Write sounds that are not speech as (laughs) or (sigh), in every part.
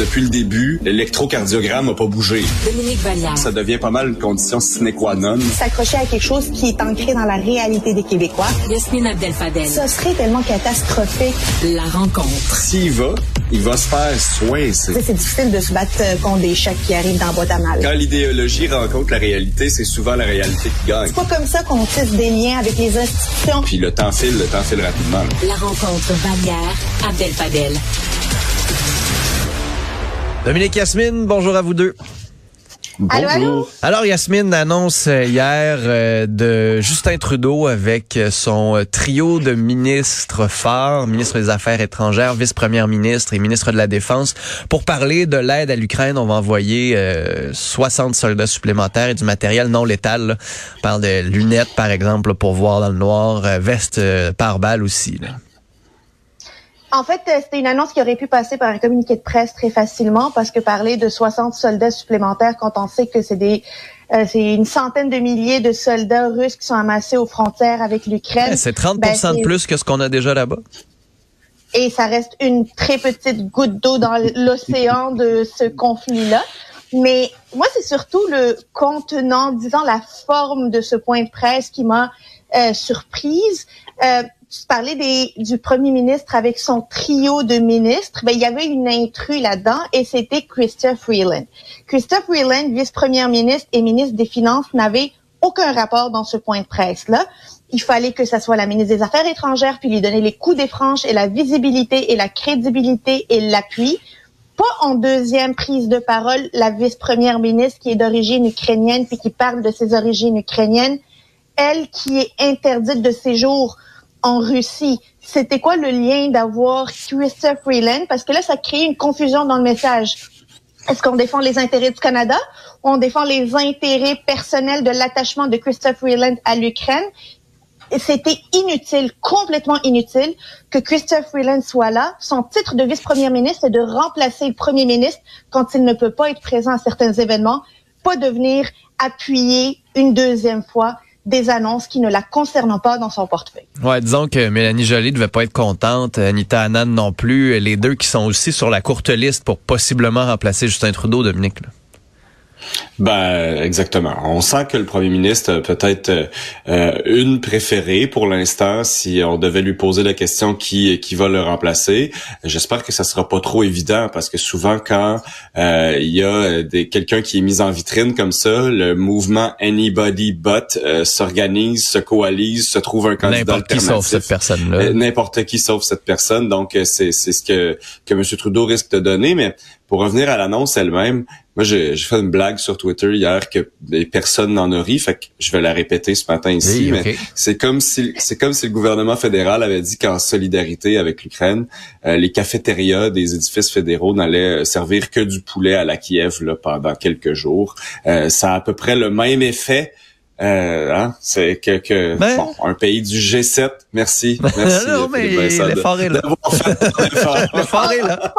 Depuis le début, l'électrocardiogramme n'a pas bougé. Dominique Vallière. Ça devient pas mal une condition sine qua non. S'accrocher à quelque chose qui est ancré dans la réalité des Québécois. Yasmine Abdel-Fadel. Ce serait tellement catastrophique. La rencontre. S'il va, il va se faire soin. C'est difficile de se battre euh, contre des chocs qui arrivent dans la boîte à mal. Quand l'idéologie rencontre la réalité, c'est souvent la réalité qui gagne. C'est pas comme ça qu'on tisse des liens avec les institutions. Puis le temps file, le temps file rapidement. La rencontre Vallière-Abdel-Fadel. Dominique Yasmine, bonjour à vous deux. Allô, allô? Alors Yasmine annonce euh, hier euh, de Justin Trudeau avec euh, son trio de ministres phares, ministre des Affaires étrangères, vice-première ministre et ministre de la Défense, pour parler de l'aide à l'Ukraine. On va envoyer 60 soldats supplémentaires et du matériel non létal. Là. On parle de lunettes par exemple pour voir dans le noir, veste par balle aussi. Là. En fait, euh, c'était une annonce qui aurait pu passer par un communiqué de presse très facilement parce que parler de 60 soldats supplémentaires quand on sait que c'est des euh, c'est une centaine de milliers de soldats russes qui sont amassés aux frontières avec l'Ukraine. c'est 30% ben, de plus que ce qu'on a déjà là-bas. Et ça reste une très petite goutte d'eau dans l'océan de ce conflit-là. Mais moi, c'est surtout le contenant, disons la forme de ce point de presse qui m'a euh, surprise. Euh, tu parlais des, du premier ministre avec son trio de ministres. Ben, il y avait une intrus là-dedans et c'était Christophe Freeland. Christophe Freeland, vice-premier ministre et ministre des Finances, n'avait aucun rapport dans ce point de presse-là. Il fallait que ça soit la ministre des Affaires étrangères puis lui donner les coups des franches et la visibilité et la crédibilité et l'appui. Pas en deuxième prise de parole la vice-première ministre qui est d'origine ukrainienne puis qui parle de ses origines ukrainiennes. Elle qui est interdite de séjour en Russie. C'était quoi le lien d'avoir Christophe Freeland? Parce que là, ça crée une confusion dans le message. Est-ce qu'on défend les intérêts du Canada ou on défend les intérêts personnels de l'attachement de Christophe Freeland à l'Ukraine? C'était inutile, complètement inutile que Christophe Freeland soit là. Son titre de vice-premier ministre est de remplacer le premier ministre quand il ne peut pas être présent à certains événements, pas de venir appuyer une deuxième fois des annonces qui ne la concernent pas dans son portefeuille. Ouais, disons que Mélanie Joly devait pas être contente, Anita Annan non plus, les deux qui sont aussi sur la courte liste pour possiblement remplacer Justin Trudeau, Dominique. Ben exactement. On sent que le premier ministre a peut-être euh, une préférée pour l'instant. Si on devait lui poser la question qui qui va le remplacer, j'espère que ça sera pas trop évident parce que souvent quand euh, il y a quelqu'un qui est mis en vitrine comme ça, le mouvement Anybody But euh, s'organise, se coalise, se trouve un candidat N'importe qui sauf cette personne-là. N'importe qui sauf cette personne. Donc c'est c'est ce que que M. Trudeau risque de donner, mais pour revenir à l'annonce elle-même, moi j'ai fait une blague sur Twitter hier que des personnes n'en ont ri, fait que je vais la répéter ce matin ici. mais c'est comme si c'est comme si le gouvernement fédéral avait dit qu'en solidarité avec l'Ukraine, euh, les cafétérias des édifices fédéraux n'allaient euh, servir que du poulet à la Kiev là, pendant quelques jours. Euh, ça a à peu près le même effet. Euh, hein? C'est que, que ben. bon, un pays du G7. Merci. (laughs) Merci. non, mais l'effort est là. (laughs) L'effort est là.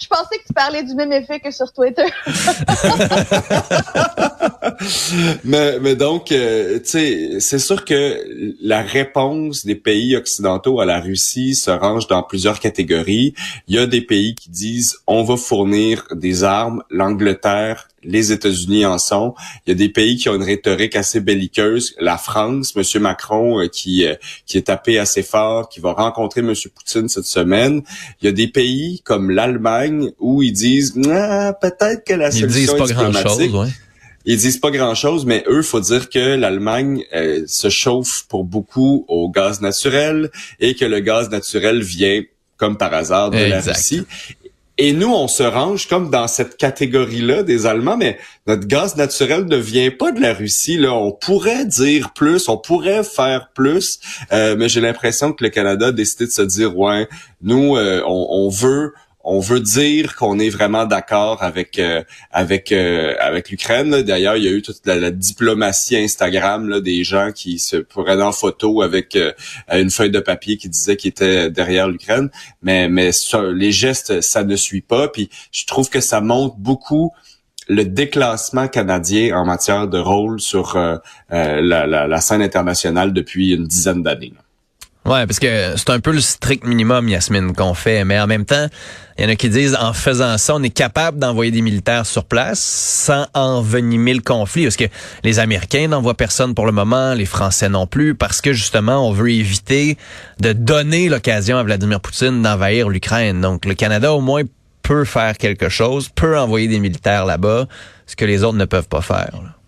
Je pensais que tu parlais du même effet que sur Twitter. (laughs) mais, mais donc, euh, tu sais, c'est sûr que la réponse des pays occidentaux à la Russie se range dans plusieurs catégories. Il y a des pays qui disent on va fournir des armes. L'Angleterre les États-Unis en sont. Il y a des pays qui ont une rhétorique assez belliqueuse. La France, M. Macron, euh, qui, euh, qui est tapé assez fort, qui va rencontrer M. Poutine cette semaine. Il y a des pays comme l'Allemagne où ils disent ah, peut-être que la solution ils disent pas Grand-chose, ouais. Ils disent pas grand-chose, mais eux, faut dire que l'Allemagne euh, se chauffe pour beaucoup au gaz naturel et que le gaz naturel vient comme par hasard de la Russie. Et nous, on se range comme dans cette catégorie-là des Allemands, mais notre gaz naturel ne vient pas de la Russie. Là, on pourrait dire plus, on pourrait faire plus, euh, mais j'ai l'impression que le Canada a décidé de se dire ouais, nous, euh, on, on veut on veut dire qu'on est vraiment d'accord avec euh, avec euh, avec l'Ukraine. D'ailleurs, il y a eu toute la, diplomatie Instagram là, des gens qui se prenaient en photo avec euh, une feuille de papier qui disait qu'ils étaient derrière l'Ukraine. Mais mais les gestes, ça ne suit pas. Puis je trouve que ça montre beaucoup le déclassement canadien en matière de rôle sur la, la, scène internationale depuis une dizaine d'années. Ouais, parce que c'est un peu le strict minimum, Yasmine, qu'on fait. Mais en même temps, il y en a qui disent, en faisant ça, on est capable d'envoyer des militaires sur place sans envenimer le conflit. Parce que les Américains n'envoient personne pour le moment, les Français non plus, parce que justement, on veut éviter de donner l'occasion à Vladimir Poutine d'envahir l'Ukraine. Donc, le Canada, au moins, peut faire quelque chose, peut envoyer des militaires là-bas, ce que les autres ne peuvent pas faire.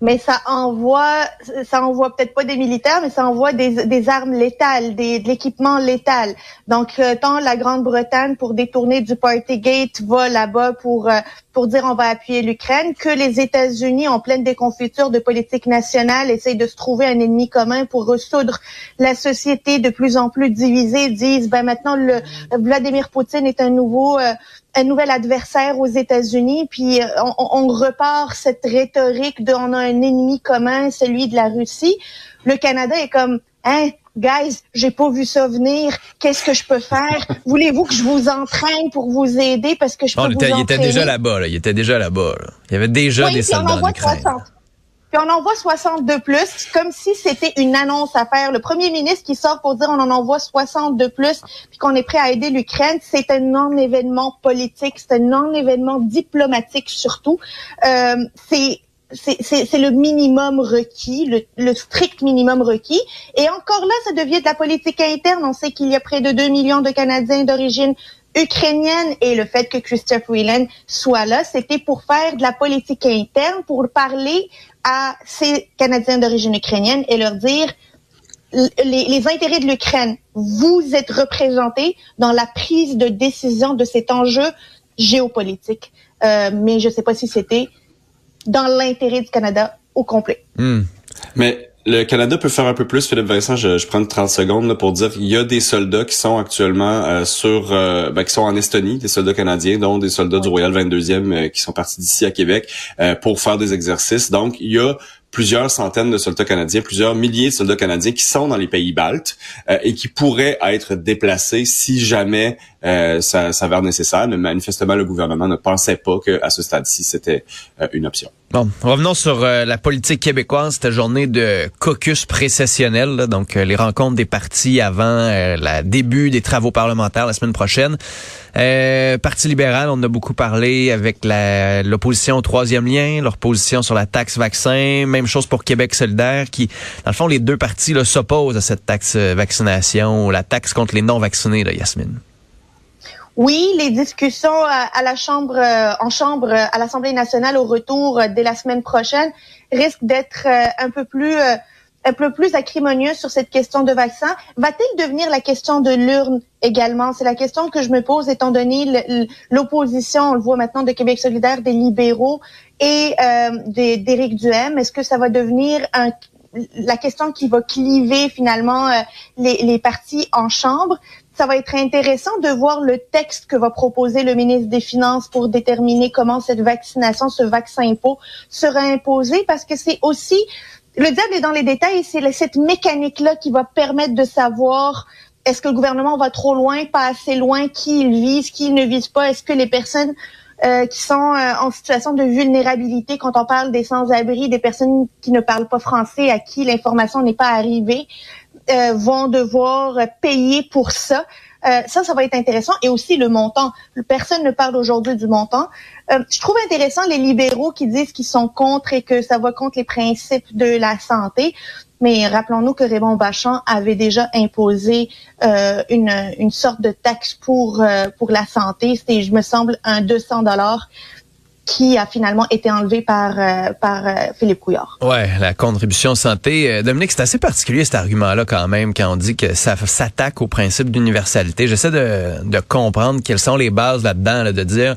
Mais ça envoie, ça envoie peut-être pas des militaires, mais ça envoie des, des armes létales, des, de l'équipement létal. Donc, euh, tant la Grande-Bretagne pour détourner du Partygate va là-bas pour euh, pour dire on va appuyer l'Ukraine, que les États-Unis, en pleine déconfiture de politique nationale, essayent de se trouver un ennemi commun pour ressoudre la société de plus en plus divisée, disent ben maintenant le Vladimir Poutine est un nouveau euh, un nouvel adversaire aux États-Unis, puis on, on, repart cette rhétorique de on a un ennemi commun, celui de la Russie. Le Canada est comme hein guys, j'ai pas vu ça venir. Qu'est-ce que je peux faire? (laughs) Voulez-vous que je vous entraîne pour vous aider? Parce que je peux on vous était, entraîner? Il était déjà là-bas. Là. Il était déjà là-bas. Là. Il y avait déjà Oui, des soldats en envoie Ukraine. 60. Puis on envoie 60 de plus, comme si c'était une annonce à faire. Le premier ministre qui sort pour dire on en envoie 60 de plus, puis qu'on est prêt à aider l'Ukraine, c'est un non-événement politique, c'est un non-événement diplomatique surtout. Euh, c'est c'est le minimum requis, le, le, strict minimum requis. Et encore là, ça devient de la politique interne. On sait qu'il y a près de 2 millions de Canadiens d'origine ukrainienne et le fait que Christophe Freeland soit là, c'était pour faire de la politique interne, pour parler à ces Canadiens d'origine ukrainienne et leur dire les, les intérêts de l'Ukraine, vous êtes représentés dans la prise de décision de cet enjeu géopolitique. Euh, mais je ne sais pas si c'était dans l'intérêt du Canada au complet. Hmm. Mais le Canada peut faire un peu plus, Philippe Vincent. Je, je prends 30 secondes là, pour dire qu'il y a des soldats qui sont actuellement euh, sur, euh, ben, qui sont en Estonie, des soldats canadiens, dont des soldats du Royal 22e euh, qui sont partis d'ici à Québec euh, pour faire des exercices. Donc, il y a plusieurs centaines de soldats canadiens, plusieurs milliers de soldats canadiens qui sont dans les pays baltes euh, et qui pourraient être déplacés si jamais euh, ça s'avère nécessaire. Mais manifestement, le gouvernement ne pensait pas qu'à ce stade-ci, c'était euh, une option. Bon, revenons sur euh, la politique québécoise, cette journée de caucus précessionnel, là, donc euh, les rencontres des partis avant euh, le début des travaux parlementaires la semaine prochaine. Euh, Parti libéral, on en a beaucoup parlé avec l'opposition au troisième lien, leur position sur la taxe vaccin, même chose pour Québec solidaire, qui, dans le fond, les deux partis s'opposent à cette taxe vaccination, la taxe contre les non-vaccinés, Yasmine. Oui, les discussions à la Chambre, en Chambre, à l'Assemblée nationale au retour dès la semaine prochaine risquent d'être un peu plus un peu plus acrimonieux sur cette question de vaccin. Va-t-il devenir la question de l'urne également? C'est la question que je me pose étant donné l'opposition, on le voit maintenant, de Québec solidaire, des libéraux et euh, d'Éric Duhem. Est-ce que ça va devenir un, la question qui va cliver finalement euh, les, les partis en chambre? ça va être intéressant de voir le texte que va proposer le ministre des Finances pour déterminer comment cette vaccination, ce vaccin impôt sera imposé parce que c'est aussi le diable est dans les détails c'est cette mécanique-là qui va permettre de savoir est-ce que le gouvernement va trop loin, pas assez loin, qui il vise, qui il ne vise pas, est-ce que les personnes euh, qui sont euh, en situation de vulnérabilité, quand on parle des sans-abri, des personnes qui ne parlent pas français, à qui l'information n'est pas arrivée, euh, vont devoir payer pour ça. Euh, ça, ça va être intéressant. Et aussi le montant. Personne ne parle aujourd'hui du montant. Euh, je trouve intéressant les libéraux qui disent qu'ils sont contre et que ça va contre les principes de la santé. Mais rappelons-nous que Raymond Bachand avait déjà imposé euh, une, une sorte de taxe pour pour la santé. C'était, je me semble, un 200 dollars qui a finalement été enlevé par euh, par euh, Philippe Couillard. Ouais, la contribution santé. Euh, Dominique, c'est assez particulier cet argument-là quand même quand on dit que ça s'attaque au principe d'universalité. J'essaie de, de comprendre quelles sont les bases là-dedans, là, de dire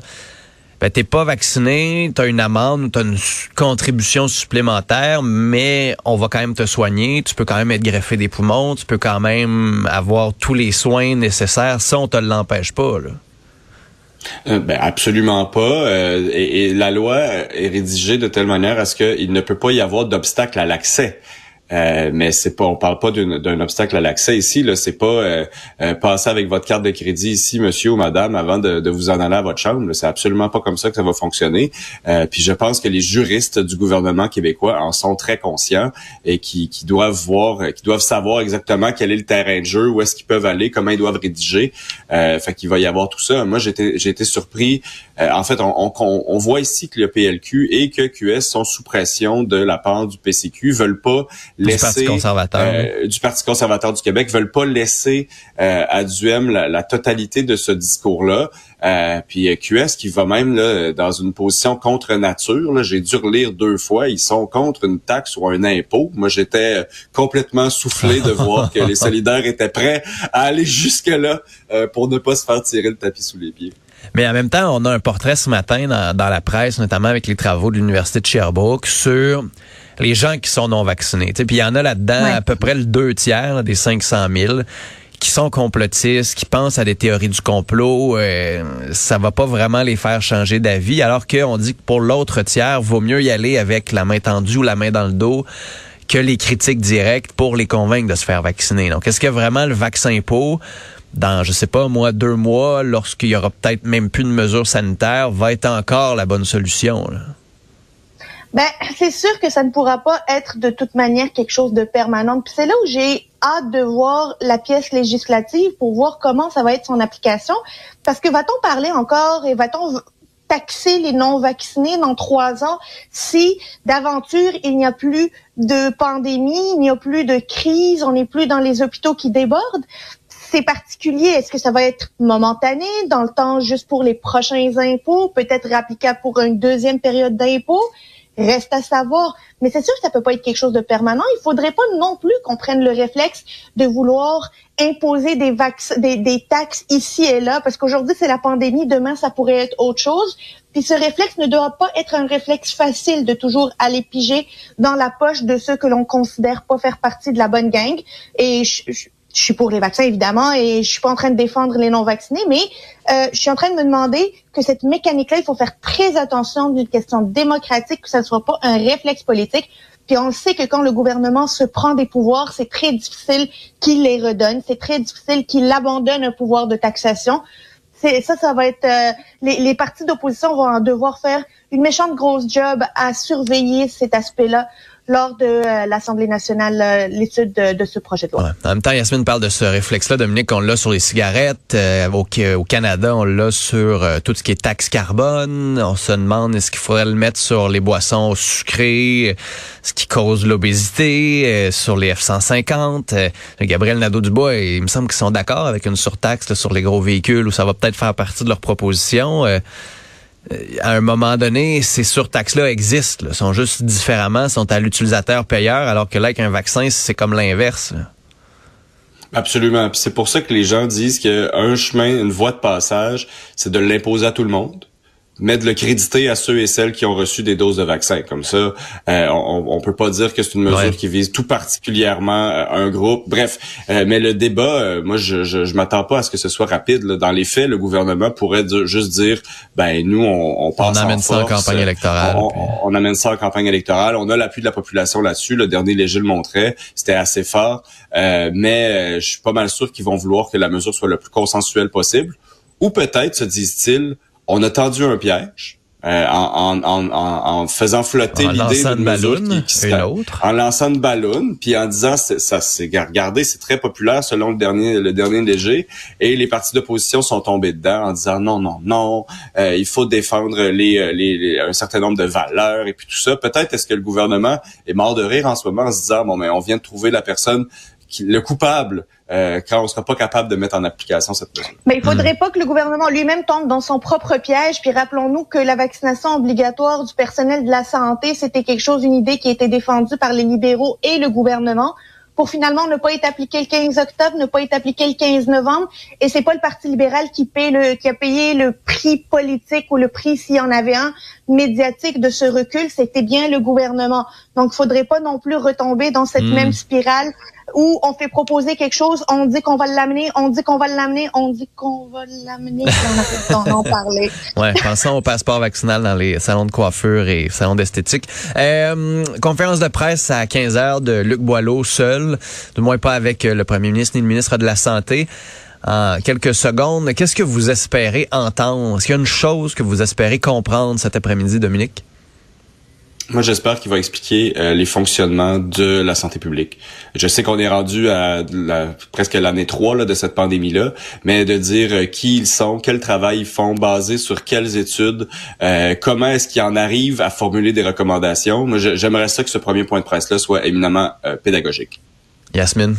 ben, t'es pas vacciné, t'as une amende, t'as une contribution supplémentaire, mais on va quand même te soigner, tu peux quand même être greffé des poumons, tu peux quand même avoir tous les soins nécessaires, ça on te l'empêche pas. Là. Euh, ben absolument pas. Euh, et, et, la loi est rédigée de telle manière à ce qu'il ne peut pas y avoir d'obstacle à l'accès. Euh, mais c'est pas, on parle pas d'un obstacle à l'accès ici. Là, c'est pas euh, euh, passer avec votre carte de crédit ici, monsieur ou madame, avant de, de vous en aller à votre chambre. C'est absolument pas comme ça que ça va fonctionner. puis je pense que les juristes du gouvernement québécois en sont très conscients et qui, qui doivent voir, qui doivent savoir exactement quel est le terrain de jeu, où est-ce qu'ils peuvent aller, comment ils doivent rédiger. fait qu'il va y avoir tout ça. Moi, j'étais, j'ai été surpris. En fait, on, on, on voit ici que le PLQ et que QS sont sous pression de la part du PCQ, veulent pas laisser du Parti conservateur, euh, du Parti conservateur du Québec, veulent pas laisser euh, à Duhem la, la, totalité de ce discours-là. Euh, puis euh, QS qui va même là, dans une position contre nature. J'ai dû relire deux fois. Ils sont contre une taxe ou un impôt. Moi, j'étais euh, complètement soufflé de voir que les (laughs) solidaires étaient prêts à aller jusque-là pour ne pas se faire tirer le tapis sous les pieds. Mais en même temps, on a un portrait ce matin dans, dans la presse, notamment avec les travaux de l'Université de Sherbrooke, sur les gens qui sont non vaccinés. Puis il y en a là-dedans à peu près le deux tiers des 500 000 qui sont complotistes, qui pensent à des théories du complot, euh, ça va pas vraiment les faire changer d'avis, alors qu'on dit que pour l'autre tiers, vaut mieux y aller avec la main tendue ou la main dans le dos que les critiques directes pour les convaincre de se faire vacciner. Donc, est-ce que vraiment le vaccin pour? Dans, je sais pas, moi, deux mois, lorsqu'il y aura peut-être même plus de mesures sanitaires, va être encore la bonne solution? Là? Ben, c'est sûr que ça ne pourra pas être de toute manière quelque chose de permanent. Puis c'est là où j'ai hâte de voir la pièce législative pour voir comment ça va être son application. Parce que va-t-on parler encore et va-t-on taxer les non-vaccinés dans trois ans si d'aventure il n'y a plus de pandémie, il n'y a plus de crise, on n'est plus dans les hôpitaux qui débordent? C'est particulier? Est-ce que ça va être momentané dans le temps juste pour les prochains impôts, peut-être applicable pour une deuxième période d'impôt? Reste à savoir. Mais c'est sûr que ça peut pas être quelque chose de permanent. Il faudrait pas non plus qu'on prenne le réflexe de vouloir imposer des taxes ici et là, parce qu'aujourd'hui c'est la pandémie, demain ça pourrait être autre chose. Puis ce réflexe ne doit pas être un réflexe facile de toujours aller piger dans la poche de ceux que l'on considère pas faire partie de la bonne gang. Et je, je suis pour les vaccins évidemment et je suis pas en train de défendre les non vaccinés, mais euh, je suis en train de me demander que cette mécanique-là, il faut faire très attention d'une question démocratique, que ça ne soit pas un réflexe politique. Puis on sait que quand le gouvernement se prend des pouvoirs, c'est très difficile qu'il les redonne, c'est très difficile qu'il abandonne un pouvoir de taxation. Ça, ça va être euh, les, les partis d'opposition vont devoir faire une méchante grosse job à surveiller cet aspect-là lors de euh, l'Assemblée nationale euh, l'étude de, ce projet de loi. En même temps, Yasmine parle de ce réflexe-là, Dominique, on l'a sur les cigarettes. Euh, au, Canada, on l'a sur tout ce qui est taxe carbone. On se demande est-ce qu'il faudrait le mettre sur les boissons sucrées, ce qui cause l'obésité, sur les F-150. Gabriel Nadeau-Dubois, il me semble qu'ils sont d'accord avec une surtaxe sur les gros véhicules où ça va peut-être faire partie de leur proposition. Euh, à un moment donné, ces surtaxes-là existent, là, sont juste différemment, sont à l'utilisateur payeur, alors que là, avec un vaccin, c'est comme l'inverse. Absolument. C'est pour ça que les gens disent qu'un chemin, une voie de passage, c'est de l'imposer à tout le monde mais de le créditer à ceux et celles qui ont reçu des doses de vaccin. Comme ça, euh, on, on peut pas dire que c'est une mesure qui vise tout particulièrement euh, un groupe. Bref, euh, mais le débat, moi, je, je, je m'attends pas à ce que ce soit rapide. Dans les faits, le gouvernement pourrait juste dire, ben nous, on, on passe on amène ça en campagne électorale. On, amène ça en campagne électorale. On a l'appui de la population là-dessus. Le dernier léger le montrait, c'était assez fort. mais je suis pas mal sûr qu'ils vont vouloir que la mesure soit le plus consensuelle possible. Ou peut-être se disent-ils on a tendu un piège. Euh, en, en, en, en, faisant flotter l'idée d'une mesure qui, qui autre. en lançant une ballon, puis en disant ça c'est regardez c'est très populaire selon le dernier le dernier léger et les partis d'opposition sont tombés dedans en disant non non non euh, il faut défendre les, les, un certain nombre de valeurs et puis tout ça peut-être est-ce que le gouvernement est mort de rire en ce moment en se disant bon mais on vient de trouver la personne le coupable euh, quand on sera pas capable de mettre en application cette mesure. Mais il faudrait pas que le gouvernement lui-même tombe dans son propre piège. Puis rappelons-nous que la vaccination obligatoire du personnel de la santé, c'était quelque chose, une idée qui a été défendue par les libéraux et le gouvernement pour finalement ne pas être appliqué le 15 octobre, ne pas être appliqué le 15 novembre. Et c'est pas le Parti libéral qui paye le, qui a payé le prix politique ou le prix, s'il y en avait un, médiatique de ce recul, c'était bien le gouvernement. Donc, il faudrait pas non plus retomber dans cette hmm. même spirale où on fait proposer quelque chose, on dit qu'on va l'amener, on dit qu'on va l'amener, on dit qu'on va l'amener, on a en parler. (laughs) Ouais, pensons au passeport vaccinal dans les salons de coiffure et salons d'esthétique. Euh, conférence de presse à 15 heures de Luc Boileau seul, du moins pas avec le premier ministre ni le ministre de la Santé. En quelques secondes, qu'est-ce que vous espérez entendre? Est-ce qu'il y a une chose que vous espérez comprendre cet après-midi, Dominique? Moi, j'espère qu'il va expliquer euh, les fonctionnements de la santé publique. Je sais qu'on est rendu à la, presque l'année 3 là, de cette pandémie-là, mais de dire euh, qui ils sont, quel travail ils font, basé sur quelles études, euh, comment est-ce qu'ils en arrivent à formuler des recommandations. Moi, j'aimerais ça que ce premier point de presse-là soit éminemment pédagogique. Yasmine?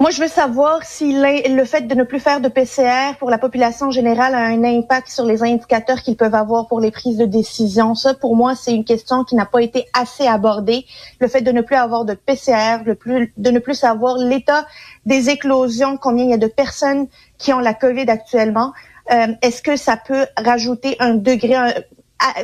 Moi, je veux savoir si le fait de ne plus faire de PCR pour la population générale a un impact sur les indicateurs qu'ils peuvent avoir pour les prises de décision. Ça, pour moi, c'est une question qui n'a pas été assez abordée. Le fait de ne plus avoir de PCR, de, ne plus savoir l'état des éclosions, combien il y a de personnes qui ont la COVID actuellement. Euh, Est-ce que ça peut rajouter un degré,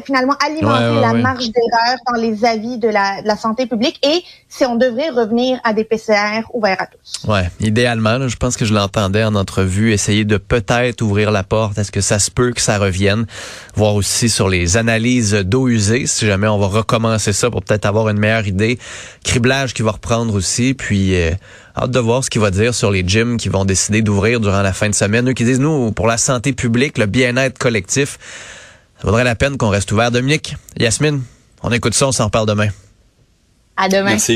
finalement alimenter la marge d'erreur dans les avis de la, de la, santé publique et si on devrait revenir à des PCR ouverts à tous. Ouais, idéalement, je pense que je l'entendais en entrevue, essayer de peut-être ouvrir la porte. Est-ce que ça se peut que ça revienne? Voir aussi sur les analyses d'eau usée, si jamais on va recommencer ça pour peut-être avoir une meilleure idée. Criblage qui va reprendre aussi, puis euh, hâte de voir ce qu'il va dire sur les gyms qui vont décider d'ouvrir durant la fin de semaine. Eux qui disent, nous, pour la santé publique, le bien-être collectif, ça vaudrait la peine qu'on reste ouvert. Dominique, Yasmine, on écoute ça, on s'en reparle demain. À demain. Merci.